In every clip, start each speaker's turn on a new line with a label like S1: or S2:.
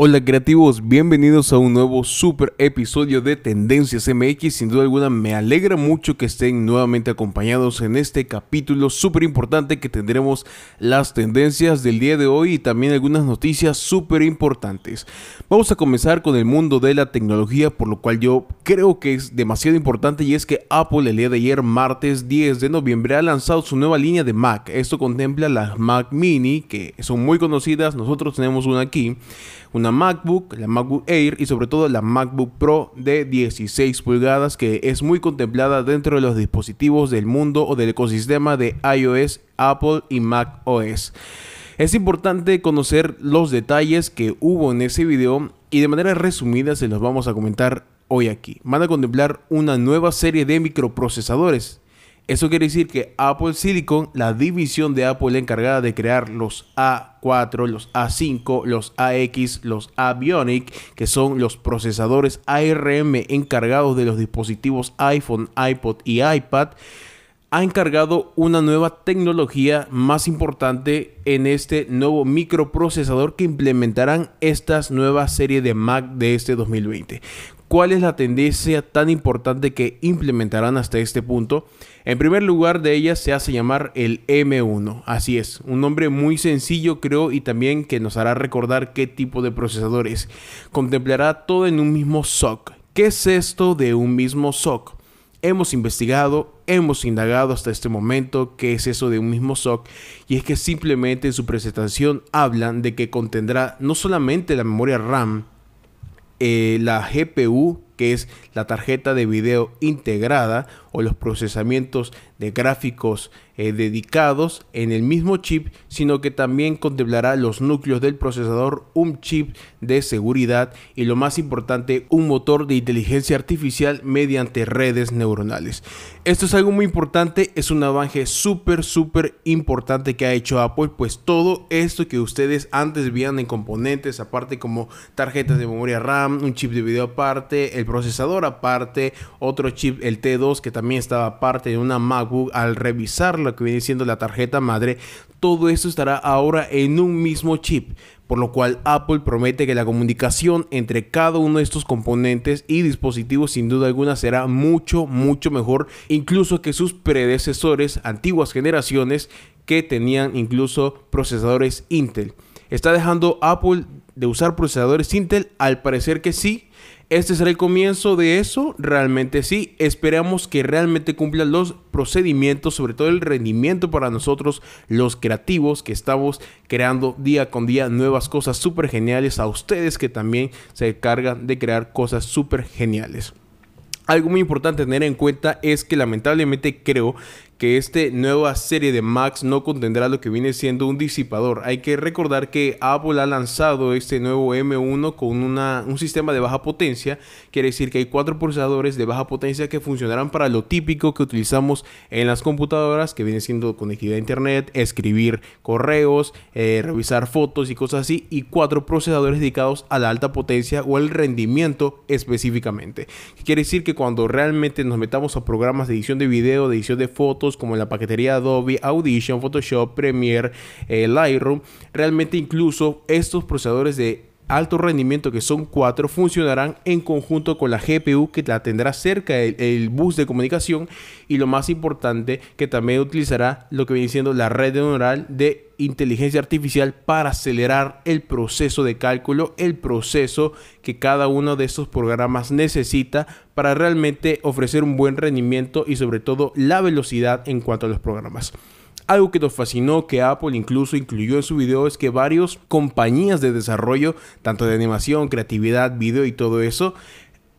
S1: Hola creativos, bienvenidos a un nuevo super episodio de Tendencias MX. Sin duda alguna me alegra mucho que estén nuevamente acompañados en este capítulo súper importante que tendremos las tendencias del día de hoy y también algunas noticias súper importantes. Vamos a comenzar con el mundo de la tecnología, por lo cual yo creo que es demasiado importante y es que Apple el día de ayer, martes 10 de noviembre, ha lanzado su nueva línea de Mac. Esto contempla las Mac Mini, que son muy conocidas, nosotros tenemos una aquí una MacBook, la MacBook Air y sobre todo la MacBook Pro de 16 pulgadas que es muy contemplada dentro de los dispositivos del mundo o del ecosistema de iOS, Apple y Mac OS. Es importante conocer los detalles que hubo en ese video y de manera resumida se los vamos a comentar hoy aquí. Van a contemplar una nueva serie de microprocesadores eso quiere decir que Apple Silicon, la división de Apple encargada de crear los A4, los A5, los AX, los Avionic, que son los procesadores ARM encargados de los dispositivos iPhone, iPod y iPad, ha encargado una nueva tecnología más importante en este nuevo microprocesador que implementarán estas nuevas series de Mac de este 2020. ¿Cuál es la tendencia tan importante que implementarán hasta este punto? En primer lugar de ellas se hace llamar el M1. Así es, un nombre muy sencillo creo y también que nos hará recordar qué tipo de procesador es. Contemplará todo en un mismo SOC. ¿Qué es esto de un mismo SOC? Hemos investigado, hemos indagado hasta este momento qué es eso de un mismo SOC y es que simplemente en su presentación hablan de que contendrá no solamente la memoria RAM, eh, la GPU, que es la tarjeta de video integrada o los procesamientos de gráficos eh, dedicados en el mismo chip, sino que también contemplará los núcleos del procesador, un chip de seguridad y lo más importante, un motor de inteligencia artificial mediante redes neuronales. Esto es algo muy importante, es un avance súper, súper importante que ha hecho Apple, pues todo esto que ustedes antes veían en componentes, aparte como tarjetas de memoria RAM, un chip de video aparte, el procesador aparte, otro chip, el T2 que también estaba aparte de una MacBook, al revisar lo que viene siendo la tarjeta madre, todo esto estará ahora en un mismo chip, por lo cual Apple promete que la comunicación entre cada uno de estos componentes y dispositivos sin duda alguna será mucho, mucho mejor, incluso que sus predecesores, antiguas generaciones, que tenían incluso procesadores Intel. ¿Está dejando Apple de usar procesadores Intel? Al parecer que sí, ¿Este será el comienzo de eso? Realmente sí. Esperamos que realmente cumpla los procedimientos, sobre todo el rendimiento para nosotros, los creativos que estamos creando día con día nuevas cosas súper geniales. A ustedes que también se cargan de crear cosas súper geniales. Algo muy importante tener en cuenta es que lamentablemente creo que esta nueva serie de Max no contendrá lo que viene siendo un disipador. Hay que recordar que Apple ha lanzado este nuevo M1 con una, un sistema de baja potencia. Quiere decir que hay cuatro procesadores de baja potencia que funcionarán para lo típico que utilizamos en las computadoras, que viene siendo conectividad a internet, escribir correos, eh, revisar fotos y cosas así. Y cuatro procesadores dedicados a la alta potencia o el rendimiento específicamente. Quiere decir que cuando realmente nos metamos a programas de edición de video, de edición de fotos, como la paquetería Adobe, Audition, Photoshop, Premiere, eh, Lightroom, realmente incluso estos procesadores de alto rendimiento que son cuatro funcionarán en conjunto con la GPU que la tendrá cerca el, bus de comunicación y lo más importante que también utilizará lo que viene siendo la red neural de inteligencia artificial para acelerar el proceso de cálculo, el proceso que cada uno de estos programas necesita para realmente ofrecer un buen rendimiento y sobre todo la velocidad en cuanto a los programas. Algo que nos fascinó que Apple incluso incluyó en su video es que varias compañías de desarrollo, tanto de animación, creatividad, video y todo eso,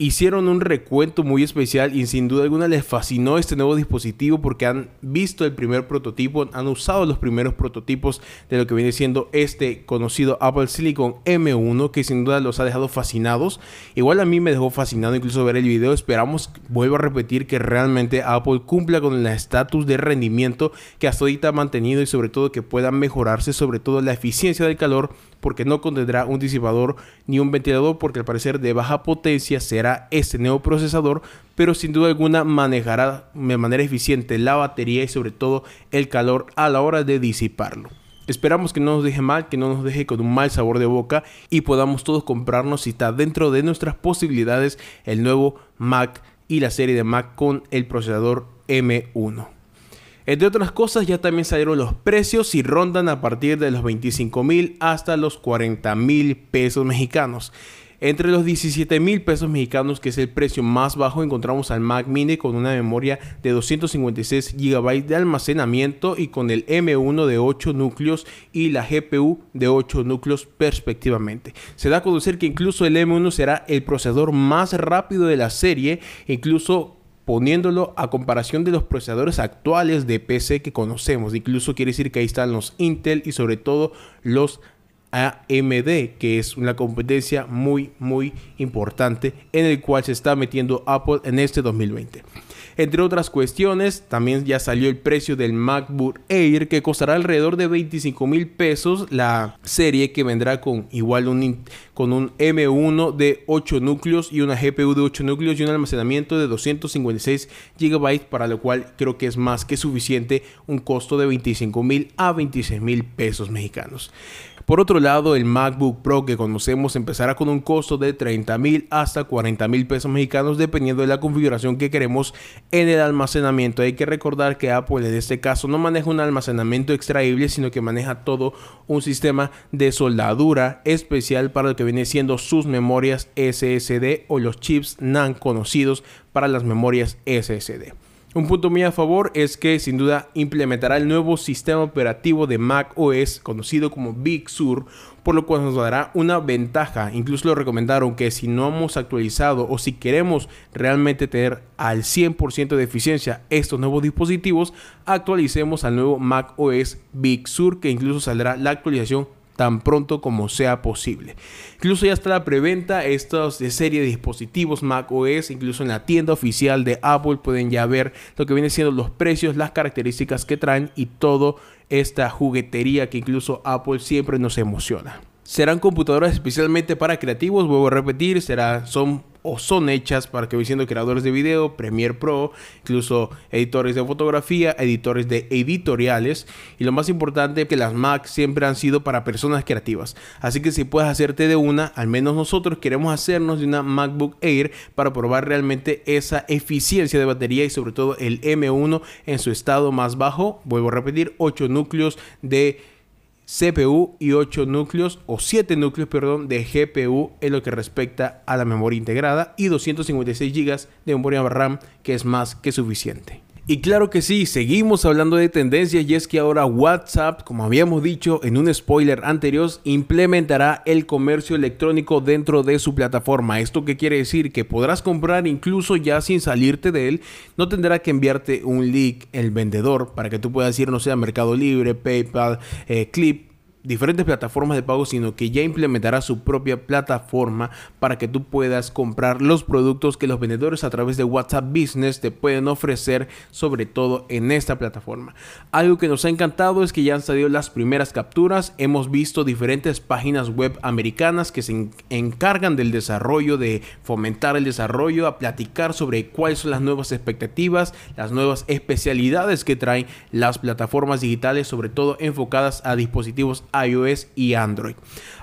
S1: hicieron un recuento muy especial y sin duda alguna les fascinó este nuevo dispositivo porque han visto el primer prototipo, han usado los primeros prototipos de lo que viene siendo este conocido Apple Silicon M1 que sin duda los ha dejado fascinados. Igual a mí me dejó fascinado incluso ver el video. Esperamos, vuelvo a repetir, que realmente Apple cumpla con el estatus de rendimiento que hasta ahorita ha mantenido y sobre todo que pueda mejorarse sobre todo la eficiencia del calor porque no contendrá un disipador ni un ventilador porque al parecer de baja potencia será este nuevo procesador pero sin duda alguna manejará de manera eficiente la batería y sobre todo el calor a la hora de disiparlo. Esperamos que no nos deje mal, que no nos deje con un mal sabor de boca y podamos todos comprarnos si está dentro de nuestras posibilidades el nuevo Mac y la serie de Mac con el procesador M1. Entre otras cosas, ya también salieron los precios y rondan a partir de los 25 mil hasta los 40 mil pesos mexicanos. Entre los 17 mil pesos mexicanos, que es el precio más bajo, encontramos al Mac Mini con una memoria de 256 GB de almacenamiento y con el M1 de 8 núcleos y la GPU de 8 núcleos respectivamente. Se da a conocer que incluso el M1 será el procesador más rápido de la serie, incluso poniéndolo a comparación de los procesadores actuales de PC que conocemos. Incluso quiere decir que ahí están los Intel y sobre todo los AMD, que es una competencia muy, muy importante en el cual se está metiendo Apple en este 2020. Entre otras cuestiones, también ya salió el precio del MacBook Air que costará alrededor de 25 mil pesos la serie que vendrá con igual un, con un M1 de 8 núcleos y una GPU de 8 núcleos y un almacenamiento de 256 GB para lo cual creo que es más que suficiente un costo de 25 mil a 26 mil pesos mexicanos. Por otro lado, el MacBook Pro que conocemos empezará con un costo de 30 mil hasta 40 mil pesos mexicanos dependiendo de la configuración que queremos en el almacenamiento. Hay que recordar que Apple en este caso no maneja un almacenamiento extraíble, sino que maneja todo un sistema de soldadura especial para lo que viene siendo sus memorias SSD o los chips NAND conocidos para las memorias SSD. Un punto muy a favor es que sin duda implementará el nuevo sistema operativo de Mac OS conocido como Big Sur, por lo cual nos dará una ventaja. Incluso lo recomendaron que si no hemos actualizado o si queremos realmente tener al 100% de eficiencia estos nuevos dispositivos, actualicemos al nuevo Mac OS Big Sur que incluso saldrá la actualización tan pronto como sea posible. Incluso ya está la preventa estos de serie de dispositivos Mac OS, incluso en la tienda oficial de Apple pueden ya ver lo que viene siendo los precios, las características que traen y todo esta juguetería que incluso Apple siempre nos emociona. Serán computadoras especialmente para creativos, vuelvo a repetir, será, son o son hechas para que siendo creadores de video, Premiere Pro, incluso editores de fotografía, editores de editoriales y lo más importante que las Mac siempre han sido para personas creativas. Así que si puedes hacerte de una, al menos nosotros queremos hacernos de una MacBook Air para probar realmente esa eficiencia de batería y sobre todo el M1 en su estado más bajo. Vuelvo a repetir, 8 núcleos de CPU y 8 núcleos o 7 núcleos, perdón, de GPU en lo que respecta a la memoria integrada y 256 GB de memoria RAM que es más que suficiente. Y claro que sí, seguimos hablando de tendencias y es que ahora WhatsApp, como habíamos dicho en un spoiler anterior, implementará el comercio electrónico dentro de su plataforma. ¿Esto qué quiere decir? Que podrás comprar incluso ya sin salirte de él. No tendrá que enviarte un link el vendedor para que tú puedas ir, no sé, a Mercado Libre, PayPal, eh, Clip diferentes plataformas de pago, sino que ya implementará su propia plataforma para que tú puedas comprar los productos que los vendedores a través de WhatsApp Business te pueden ofrecer, sobre todo en esta plataforma. Algo que nos ha encantado es que ya han salido las primeras capturas, hemos visto diferentes páginas web americanas que se encargan del desarrollo, de fomentar el desarrollo, a platicar sobre cuáles son las nuevas expectativas, las nuevas especialidades que traen las plataformas digitales, sobre todo enfocadas a dispositivos iOS y Android.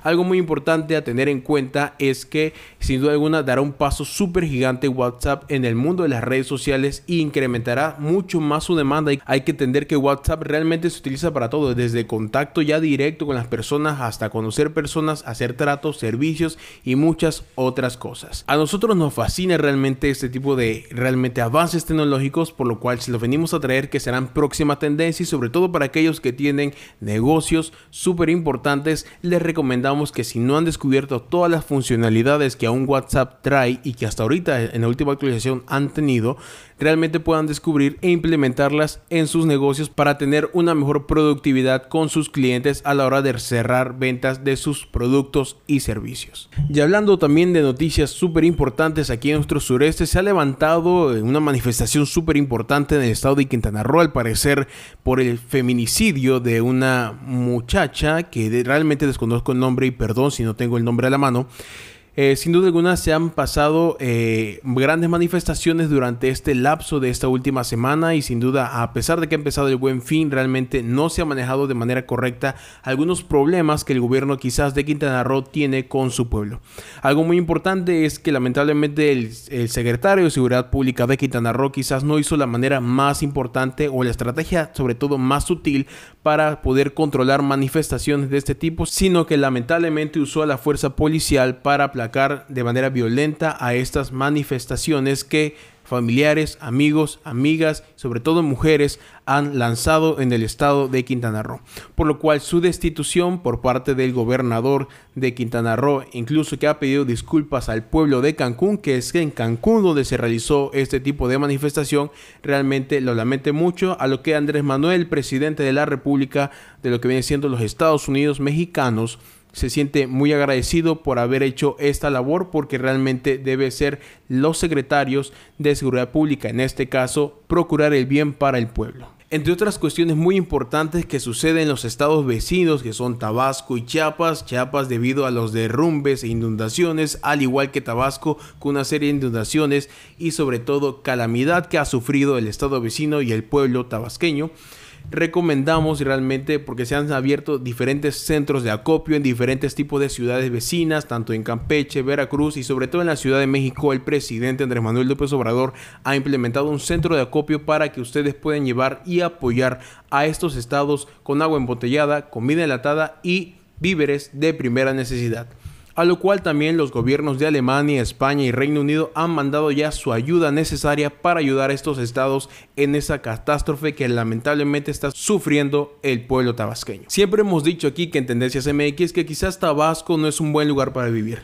S1: Algo muy importante a tener en cuenta es que sin duda alguna dará un paso súper gigante WhatsApp en el mundo de las redes sociales e incrementará mucho más su demanda. Hay que entender que WhatsApp realmente se utiliza para todo, desde contacto ya directo con las personas hasta conocer personas, hacer tratos, servicios y muchas otras cosas. A nosotros nos fascina realmente este tipo de realmente avances tecnológicos, por lo cual se los venimos a traer que serán próxima tendencia y sobre todo para aquellos que tienen negocios súper importantes, les recomendamos que si no han descubierto todas las funcionalidades que aún WhatsApp trae y que hasta ahorita en la última actualización han tenido, realmente puedan descubrir e implementarlas en sus negocios para tener una mejor productividad con sus clientes a la hora de cerrar ventas de sus productos y servicios. Y hablando también de noticias súper importantes aquí en nuestro sureste, se ha levantado una manifestación súper importante en el estado de Quintana Roo, al parecer por el feminicidio de una muchacha que realmente desconozco el nombre y perdón si no tengo el nombre a la mano Eh, sin duda alguna se han pasado eh, grandes manifestaciones durante este lapso de esta última semana y sin duda a pesar de que ha empezado el buen fin realmente no se ha manejado de manera correcta algunos problemas que el gobierno quizás de Quintana Roo tiene con su pueblo. Algo muy importante es que lamentablemente el, secretario de Seguridad Pública de Quintana Roo quizás no hizo la manera más importante o la estrategia sobre todo más sutil para poder controlar manifestaciones de este tipo, sino que lamentablemente usó a la fuerza policial para aplacar de manera violenta a estas manifestaciones que familiares, amigos, amigas, sobre todo mujeres, han lanzado en el estado de Quintana Roo. Por lo cual su destitución por parte del gobernador de Quintana Roo, incluso que ha pedido disculpas al pueblo de Cancún, que es en Cancún donde se realizó este tipo de manifestación, realmente lo lamente mucho a lo que Andrés Manuel, presidente de la República, de lo que viene siendo los Estados Unidos mexicanos, se siente muy agradecido por haber hecho esta labor porque realmente debe ser los secretarios de seguridad pública, en este caso, procurar el bien para el pueblo. Entre otras cuestiones muy importantes que suceden en los estados vecinos que son Tabasco y Chiapas, Chiapas debido a los derrumbes e inundaciones, al igual que Tabasco con una serie de inundaciones y sobre todo calamidad que ha sufrido el estado vecino y el pueblo tabasqueño recomendamos realmente porque se han abierto diferentes centros de acopio en diferentes tipos de ciudades vecinas, tanto en Campeche, Veracruz y sobre todo en la Ciudad de México. El presidente Andrés Manuel López Obrador ha implementado un centro de acopio para que ustedes puedan llevar y apoyar a estos estados con agua embotellada, comida enlatada y víveres de primera necesidad a lo cual también los gobiernos de Alemania, España y Reino Unido han mandado ya su ayuda necesaria para ayudar a estos estados en esa catástrofe que lamentablemente está sufriendo el pueblo tabasqueño. Siempre hemos dicho aquí que en Tendencias MX que quizás Tabasco no es un buen lugar para vivir.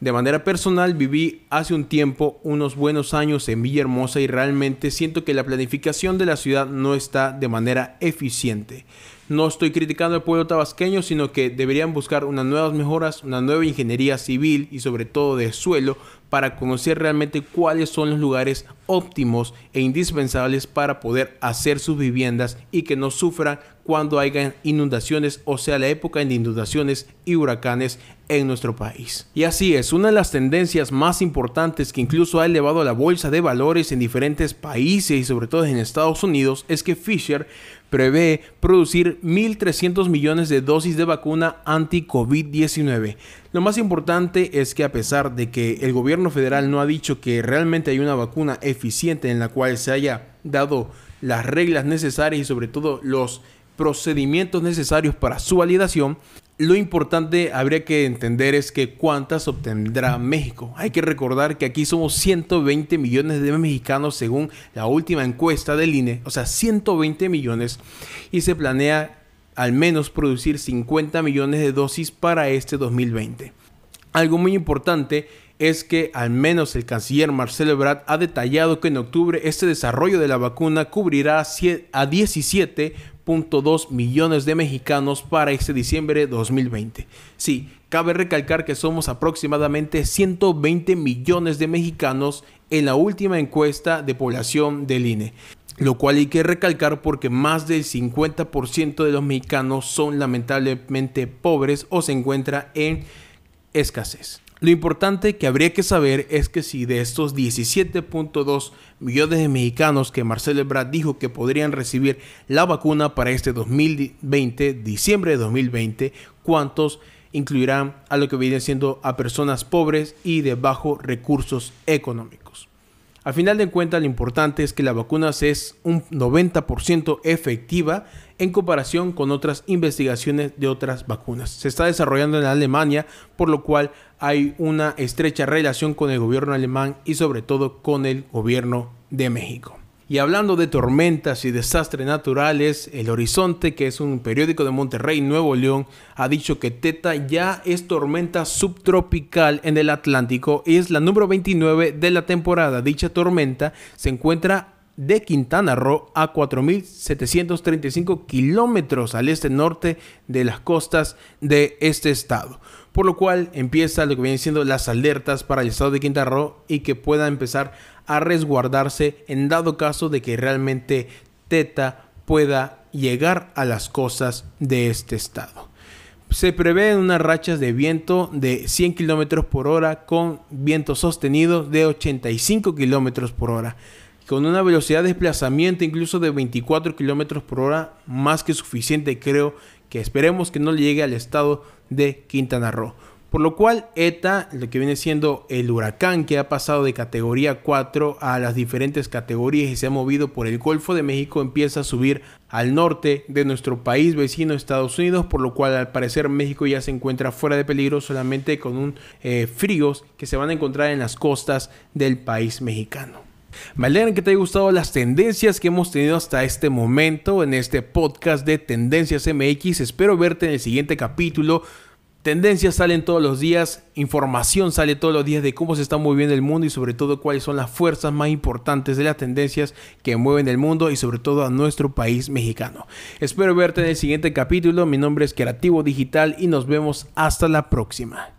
S1: De manera personal viví hace un tiempo unos buenos años en Villahermosa y realmente siento que la planificación de la ciudad no está de manera eficiente. No estoy criticando al pueblo tabasqueño, sino que deberían buscar unas nuevas mejoras, una nueva ingeniería civil y sobre todo de suelo para conocer realmente cuáles son los lugares óptimos e indispensables para poder hacer sus viviendas y que no sufran cuando haya inundaciones o sea la época de inundaciones y huracanes en nuestro país. Y así es, una de las tendencias más importantes que incluso ha elevado la bolsa de valores en diferentes países y sobre todo en Estados Unidos es que Fisher prevé producir 1.300 millones de dosis de vacuna anti-COVID-19. Lo más importante es que a pesar de que el gobierno federal no ha dicho que realmente hay una vacuna eficiente en la cual se haya dado las reglas necesarias y sobre todo los procedimientos necesarios para su validación, lo importante habría que entender es que cuántas obtendrá México. Hay que recordar que aquí somos 120 millones de mexicanos según la última encuesta del INE, o sea, 120 millones y se planea al menos producir 50 millones de dosis para este 2020. Algo muy importante es que al menos el canciller Marcelo Ebrard ha detallado que en octubre este desarrollo de la vacuna cubrirá a 17 2 millones de mexicanos para este diciembre de 2020. Sí, cabe recalcar que somos aproximadamente 120 millones de mexicanos en la última encuesta de población del INE. Lo cual hay que recalcar porque más del 50% de los mexicanos son lamentablemente pobres o se encuentra en escasez. Lo importante que habría que saber es que si de estos 17.2 millones de mexicanos que Marcelo Ebrard dijo que podrían recibir la vacuna para este 2020, diciembre de 2020, ¿cuántos incluirán a lo que viene siendo a personas pobres y de bajos recursos económicos? Al final de cuentas, lo importante es que la vacuna es un 90% efectiva en comparación con otras investigaciones de otras vacunas. Se está desarrollando en Alemania, por lo cual hay una estrecha relación con el gobierno alemán y sobre todo con el gobierno de México. Y hablando de tormentas y desastres naturales, El Horizonte, que es un periódico de Monterrey, Nuevo León, ha dicho que Teta ya es tormenta subtropical en el Atlántico y es la número 29 de la temporada. Dicha tormenta se encuentra de Quintana Roo a 4.735 kilómetros al este norte de las costas de este estado. Por lo cual empieza lo que vienen siendo las alertas para el estado de Quintana Roo y que pueda empezar a resguardarse en dado caso de que realmente Teta pueda llegar a las costas de este estado. se prevén unas rachas de viento de 100 km por hora con viento sostenido de 85 km por hora, con una velocidad de desplazamiento incluso de 24 km por hora, más que suficiente creo que esperemos que no llegue al estado de Quintana Roo. Por lo cual ETA, lo que viene siendo el huracán que ha pasado de categoría 4 a las diferentes categorías y se ha movido por el Golfo de México, empieza a subir al norte de nuestro país vecino Estados Unidos, por lo cual al parecer México ya se encuentra fuera de peligro solamente con un eh, fríos que se van a encontrar en las costas del país mexicano. Me alegra que te haya gustado las tendencias que hemos tenido hasta este momento en este podcast de Tendencias MX. Espero verte en el siguiente capítulo Tendencias salen todos los días, información sale todos los días de cómo se está moviendo el mundo y sobre todo cuáles son las fuerzas más importantes de las tendencias que mueven el mundo y sobre todo a nuestro país mexicano. Espero verte en el siguiente capítulo, mi nombre es Creativo Digital y nos vemos hasta la próxima.